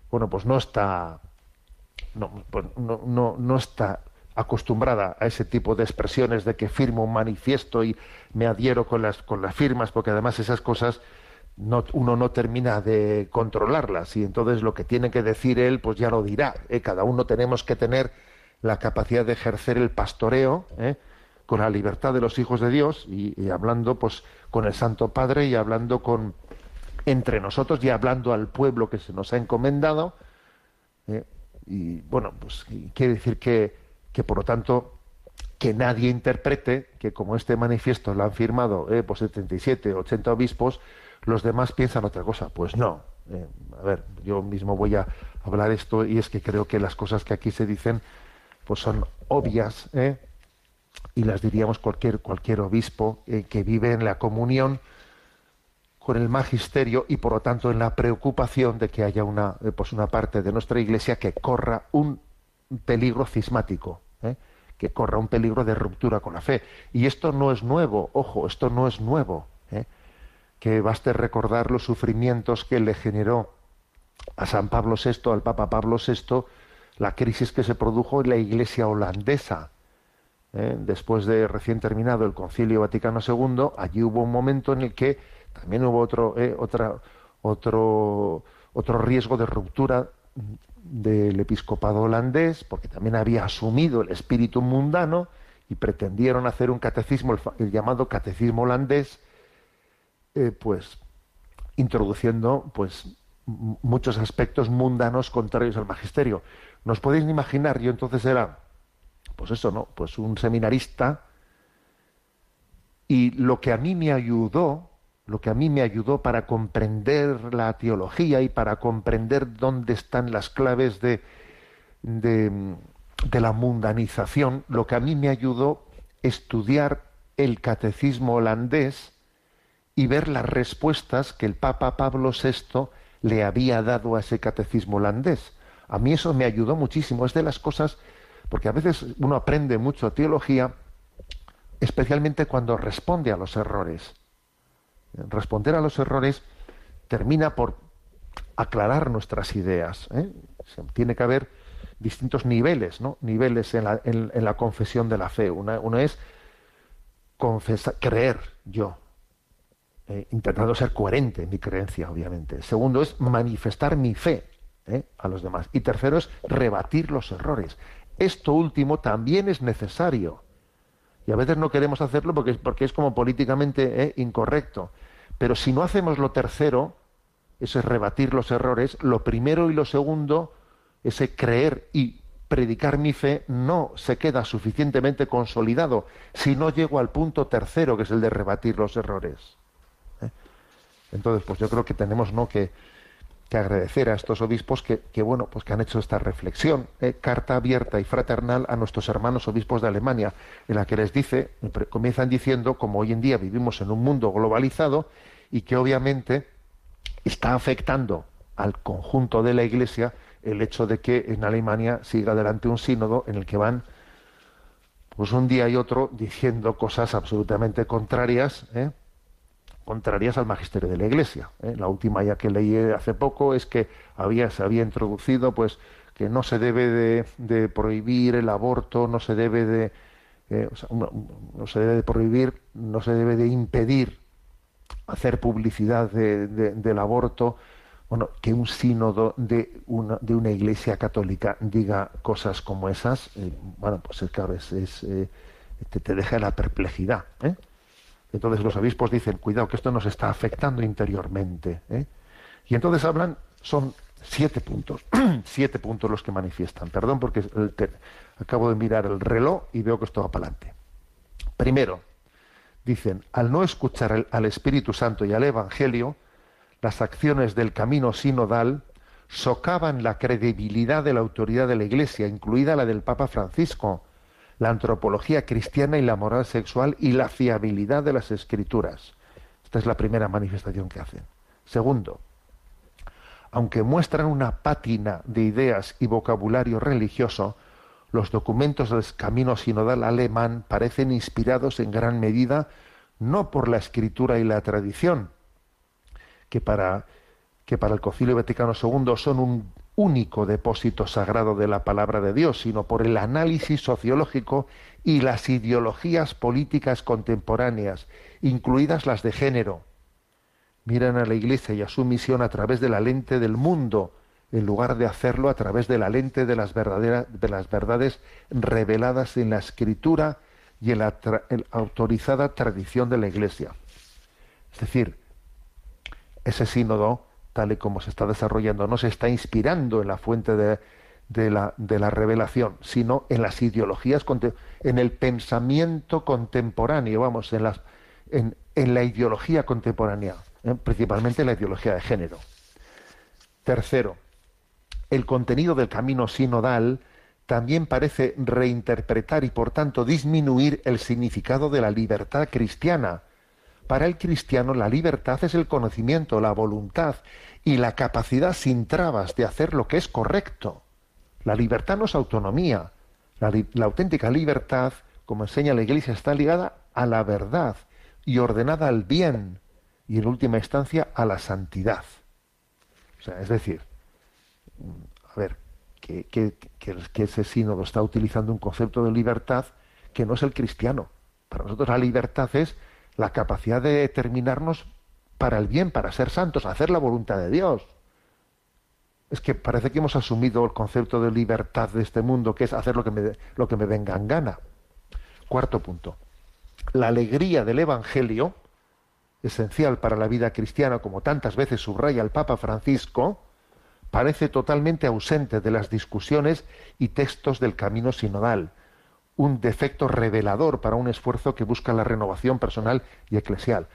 bueno pues no está no, pues no, no, no, está acostumbrada a ese tipo de expresiones de que firmo un manifiesto y me adhiero con las, con las firmas, porque además esas cosas no, uno no termina de controlarlas y entonces lo que tiene que decir él, pues ya lo dirá. ¿eh? Cada uno tenemos que tener la capacidad de ejercer el pastoreo ¿eh? con la libertad de los hijos de Dios y, hablando pues con el Santo Padre y hablando con entre nosotros y hablando al pueblo que se nos ha encomendado. ¿eh? y bueno, pues quiere decir que, que por lo tanto que nadie interprete que como este manifiesto lo han firmado eh, pues 77, 80 obispos, los demás piensan otra cosa. Pues no. Eh, a ver, yo mismo voy a hablar esto y es que creo que las cosas que aquí se dicen pues son obvias ¿eh? y las diríamos cualquier cualquier obispo eh, que vive en la comunión con el magisterio y por lo tanto en la preocupación de que haya una pues una parte de nuestra iglesia que corra un peligro cismático que corra un peligro de ruptura con la fe y esto no es nuevo ojo esto no es nuevo. Que baste recordar los sufrimientos que le generó a San Pablo VI al Papa Pablo VI la crisis que se produjo en la iglesia holandesa ¿eh? después de recién terminado el Concilio Vaticano II allí hubo un momento en el que también hubo otro, eh, otro, otro riesgo de ruptura del episcopado holandés, porque también había asumido el espíritu mundano y pretendieron hacer un catecismo, el llamado catecismo holandés, eh, pues introduciendo pues muchos aspectos mundanos contrarios al magisterio. ¿Nos podéis imaginar? Yo entonces era, pues eso, ¿no? Pues un seminarista y lo que a mí me ayudó, lo que a mí me ayudó para comprender la teología y para comprender dónde están las claves de, de, de la mundanización, lo que a mí me ayudó estudiar el catecismo holandés y ver las respuestas que el Papa Pablo VI le había dado a ese catecismo holandés. A mí eso me ayudó muchísimo. Es de las cosas, porque a veces uno aprende mucho teología, especialmente cuando responde a los errores. Responder a los errores termina por aclarar nuestras ideas. ¿eh? Tiene que haber distintos niveles, ¿no? Niveles en la, en la confesión de la fe. Una, uno es confesar, creer yo, eh, intentando ser coherente en mi creencia, obviamente. Segundo es manifestar mi fe ¿eh? a los demás. Y tercero es rebatir los errores. Esto último también es necesario. Y a veces no queremos hacerlo porque, porque es como políticamente ¿eh? incorrecto. Pero si no hacemos lo tercero, eso es rebatir los errores, lo primero y lo segundo, ese creer y predicar mi fe, no se queda suficientemente consolidado si no llego al punto tercero, que es el de rebatir los errores. Entonces, pues yo creo que tenemos ¿no? que, agradecer a estos obispos que, bueno pues que han hecho esta reflexión eh, carta abierta y fraternal a nuestros hermanos obispos de Alemania en la que les dice comienzan diciendo como hoy en día vivimos en un mundo globalizado y que obviamente está afectando al conjunto de la Iglesia el hecho de que en Alemania siga adelante un sínodo en el que van pues un día y otro diciendo cosas absolutamente contrarias ¿eh? Contrarias al magisterio de la Iglesia. ¿eh? La última ya que leí hace poco es que había, se había introducido pues que no se debe de, prohibir el aborto, no se debe de eh, no, se debe de prohibir, no se debe de impedir hacer publicidad de- de- del aborto. Bueno, que un sínodo de una, de una iglesia católica diga cosas como esas, eh, bueno, pues es claro, es, es, te, te deja la perplejidad. ¿eh? Entonces los obispos dicen, cuidado, que esto nos está afectando interiormente. ¿eh? Y entonces hablan, son siete puntos, siete puntos los que manifiestan. Perdón porque te- acabo de mirar el reloj y veo que esto va para adelante. Primero, dicen, al no escuchar al Espíritu Santo y al Evangelio, las acciones del camino sinodal socavan la credibilidad de la autoridad de la Iglesia, incluida la del Papa Francisco, la antropología cristiana y la moral sexual y la fiabilidad de las escrituras. Esta es la primera manifestación que hacen. Segundo, aunque muestran una pátina de ideas y vocabulario religioso, los documentos del camino sinodal alemán parecen inspirados en gran medida no por la escritura y la tradición, que para, que para el Concilio Vaticano II son un único depósito sagrado de la palabra de Dios, sino por el análisis sociológico y las ideologías políticas contemporáneas, incluidas las de género. Miran a la Iglesia y a su misión a través de la lente del mundo, en lugar de hacerlo a través de la lente de las, verdaderas, de las verdades reveladas en la Escritura y en la, en la autorizada tradición de la Iglesia. Es decir, ese sínodo, tal y como se está desarrollando, no se está inspirando en la fuente de, la, revelación, sino en las ideologías, en el pensamiento contemporáneo, vamos, en, las, en la ideología contemporánea, ¿eh? principalmente en la ideología de género. Tercero, el contenido del camino sinodal también parece reinterpretar y por tanto disminuir el significado de la libertad cristiana. Para el cristiano la libertad es el conocimiento, la voluntad y la capacidad sin trabas de hacer lo que es correcto. La libertad no es autonomía. La, auténtica libertad, como enseña la Iglesia, está ligada a la verdad y ordenada al bien y en última instancia a la santidad. O sea, es decir, a ver, que- que ese sínodo está utilizando un concepto de libertad que no es el cristiano. Para nosotros la libertad es la capacidad de determinarnos para el bien, para ser santos, hacer la voluntad de Dios. Es que parece que hemos asumido el concepto de libertad de este mundo, que es hacer lo que me, lo que me venga en gana. Cuarto punto. La alegría del Evangelio, esencial para la vida cristiana, como tantas veces subraya el Papa Francisco, parece totalmente ausente de las discusiones y textos del camino sinodal, un defecto revelador para un esfuerzo que busca la renovación personal y eclesial.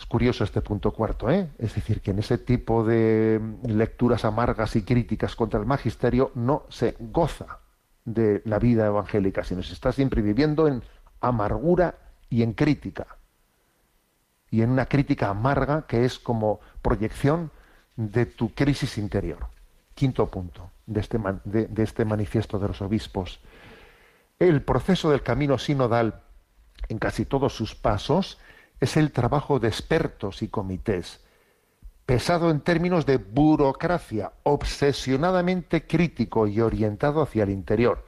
Es curioso este punto cuarto, ¿eh? Es decir, que en ese tipo de lecturas amargas y críticas contra el magisterio no se goza de la vida evangélica, sino se está siempre viviendo en amargura y en crítica. Y en una crítica amarga que es como proyección de tu crisis interior. Quinto punto de este, de este manifiesto de los obispos. El proceso del camino sinodal en casi todos sus pasos es el trabajo de expertos y comités, pesado en términos de burocracia, obsesionadamente crítico y orientado hacia el interior.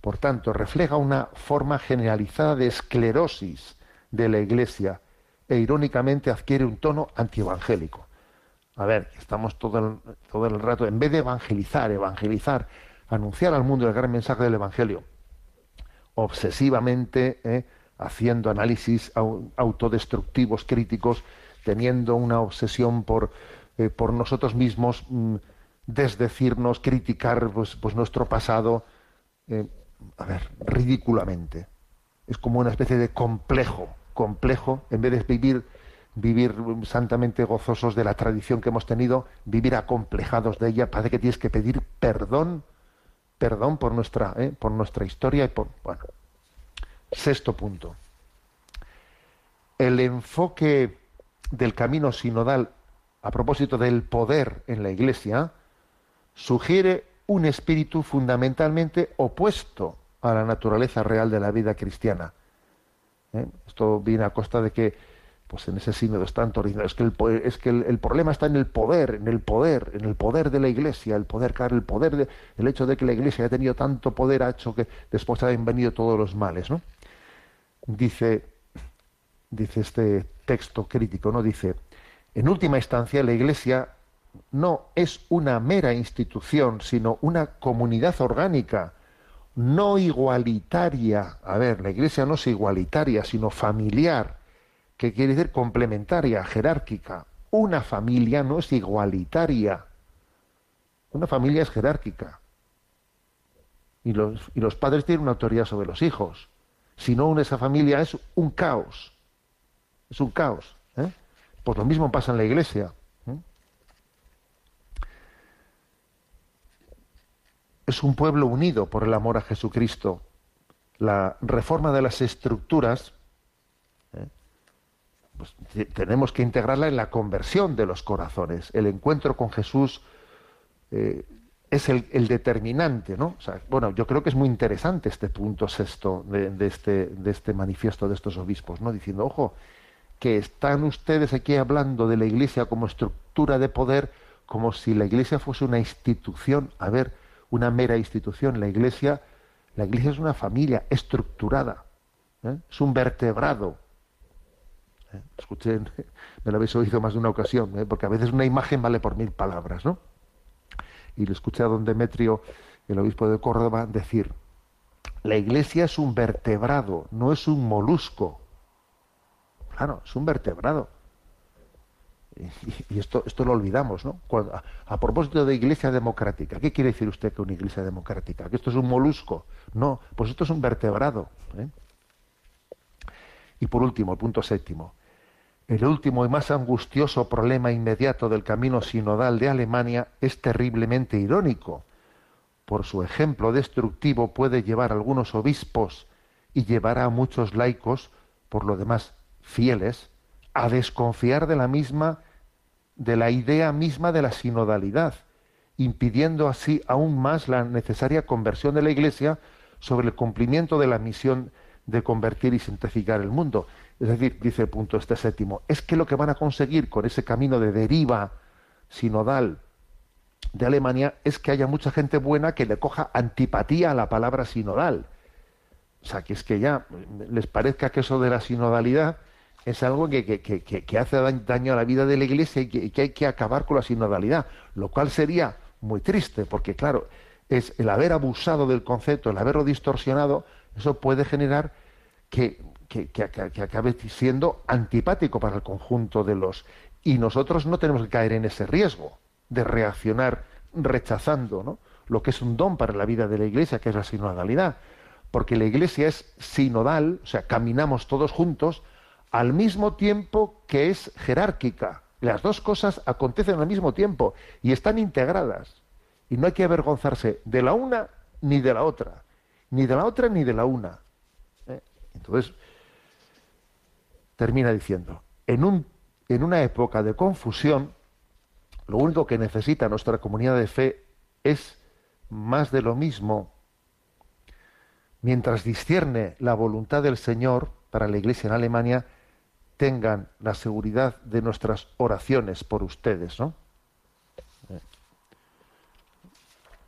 Por tanto, refleja una forma generalizada de esclerosis de la Iglesia e irónicamente adquiere un tono antievangélico. A ver, estamos todo el, todo el rato, en vez de evangelizar, evangelizar, anunciar al mundo el gran mensaje del Evangelio, obsesivamente, ¿eh? haciendo análisis autodestructivos, críticos, teniendo una obsesión por, eh, por nosotros mismos, mm, desdecirnos, criticar pues, pues nuestro pasado, eh, a ver, ridículamente. Es como una especie de complejo, complejo, en vez de vivir, vivir santamente gozosos de la tradición que hemos tenido, vivir acomplejados de ella, parece que tienes que pedir perdón, perdón por nuestra, eh, por nuestra historia y por, bueno, Sexto punto. El enfoque del camino sinodal a propósito del poder en la Iglesia sugiere un espíritu fundamentalmente opuesto a la naturaleza real de la vida cristiana. ¿Eh? Esto viene a costa de que, pues en ese sínodo están es que, el, es que el, problema está en el poder, en el poder, en el poder de la Iglesia, el poder, claro, el poder, de, el hecho de que la Iglesia haya tenido tanto poder ha hecho que después hayan venido todos los males, ¿no? dice, dice este texto crítico, ¿no? Dice, en última instancia, la Iglesia no es una mera institución, sino una comunidad orgánica, no igualitaria. A ver, la Iglesia no es igualitaria, sino familiar, que quiere decir complementaria, jerárquica. Una familia no es igualitaria. Una familia es jerárquica. Y los, y los padres tienen una autoridad sobre los hijos. Si no esa familia es un caos. Es un caos. ¿eh? Pues lo mismo pasa en la iglesia. ¿eh? Es un pueblo unido por el amor a Jesucristo. La reforma de las estructuras. Pues, tenemos que integrarla en la conversión de los corazones. El encuentro con Jesús es el, determinante, ¿no? bueno, yo creo que es muy interesante este punto sexto de, este, de este manifiesto de estos obispos, ¿no? Diciendo, ojo, que están ustedes aquí hablando de la Iglesia como estructura de poder, como si la Iglesia fuese una institución, a ver, una mera institución. La Iglesia, la Iglesia es una familia estructurada, ¿eh? es un vertebrado. Escuchen, me lo habéis oído más de una ocasión, ¿eh? porque a veces una imagen vale por mil palabras, ¿no? y lo escuché a don Demetrio, el obispo de Córdoba, decir, la iglesia es un vertebrado, no es un molusco. Claro, es un vertebrado. Y, esto, esto lo olvidamos, ¿no? a, propósito de iglesia democrática, ¿qué quiere decir usted que una iglesia democrática? ¿Que esto es un molusco? No, pues esto es un vertebrado. ¿eh? Y por último, el punto séptimo. El último y más angustioso problema inmediato del camino sinodal de Alemania es terriblemente irónico. Por su ejemplo destructivo puede llevar a algunos obispos y llevará a muchos laicos, por lo demás fieles, a desconfiar de la misma, de la idea misma de la sinodalidad, impidiendo así aún más la necesaria conversión de la Iglesia sobre el cumplimiento de la misión de convertir y santificar el mundo. Es decir, dice el punto este séptimo, es que lo que van a conseguir con ese camino de deriva sinodal de Alemania es que haya mucha gente buena que le coja antipatía a la palabra sinodal. O sea, que es que ya les parezca que eso de la sinodalidad es algo que, que, hace daño a la vida de la Iglesia y que, hay que acabar con la sinodalidad, lo cual sería muy triste, porque claro, es el haber abusado del concepto, el haberlo distorsionado, eso puede generar que, que, que acabe siendo antipático para el conjunto de los... Y nosotros no tenemos que caer en ese riesgo de reaccionar rechazando ¿no? lo que es un don para la vida de la Iglesia, que es la sinodalidad. Porque la Iglesia es sinodal, o sea, caminamos todos juntos, al mismo tiempo que es jerárquica. Las dos cosas acontecen al mismo tiempo y están integradas. Y no hay que avergonzarse de la una ni de la otra. Ni de la otra ni de la una. ¿eh? Entonces, termina diciendo, en, un, en una época de confusión, lo único que necesita nuestra comunidad de fe es más de lo mismo. Mientras discierne la voluntad del Señor para la Iglesia en Alemania, tengan la seguridad de nuestras oraciones por ustedes, ¿no?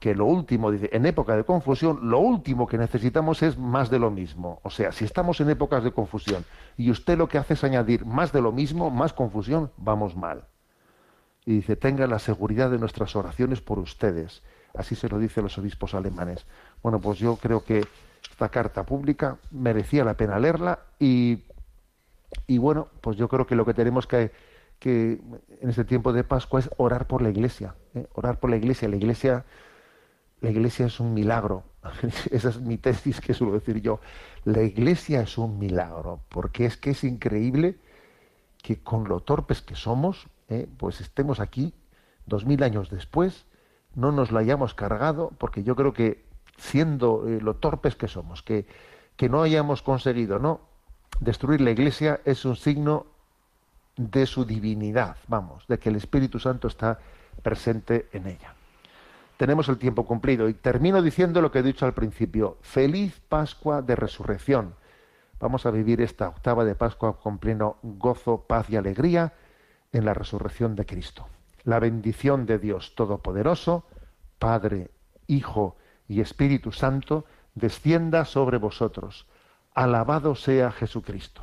Que lo último, dice, en época de confusión, lo último que necesitamos es más de lo mismo. O sea, si estamos en épocas de confusión y usted lo que hace es añadir más de lo mismo, más confusión, vamos mal. Y dice, tengan la seguridad de nuestras oraciones por ustedes Así se lo dicen los obispos alemanes. Bueno, pues yo creo que esta carta pública merecía la pena leerla y, y bueno, pues yo creo que lo que tenemos que, que en este tiempo de Pascua es orar por la Iglesia, ¿eh? orar por la Iglesia. La Iglesia, la Iglesia es un milagro. Esa es mi tesis que suelo decir yo. La Iglesia es un milagro, porque es que es increíble que con lo torpes que somos, ¿eh? pues estemos aquí dos mil años después no nos lo hayamos cargado, porque yo creo que siendo eh, lo torpes que somos, que, que no hayamos conseguido no destruir la iglesia es un signo de su divinidad, vamos, de que el Espíritu Santo está presente en ella. Tenemos el tiempo cumplido y termino diciendo lo que he dicho al principio. Feliz Pascua de Resurrección. Vamos a vivir esta octava de Pascua con pleno gozo, paz y alegría en la resurrección de Cristo la bendición de Dios Todopoderoso, Padre, Hijo y Espíritu Santo, descienda sobre vosotros. Alabado sea Jesucristo.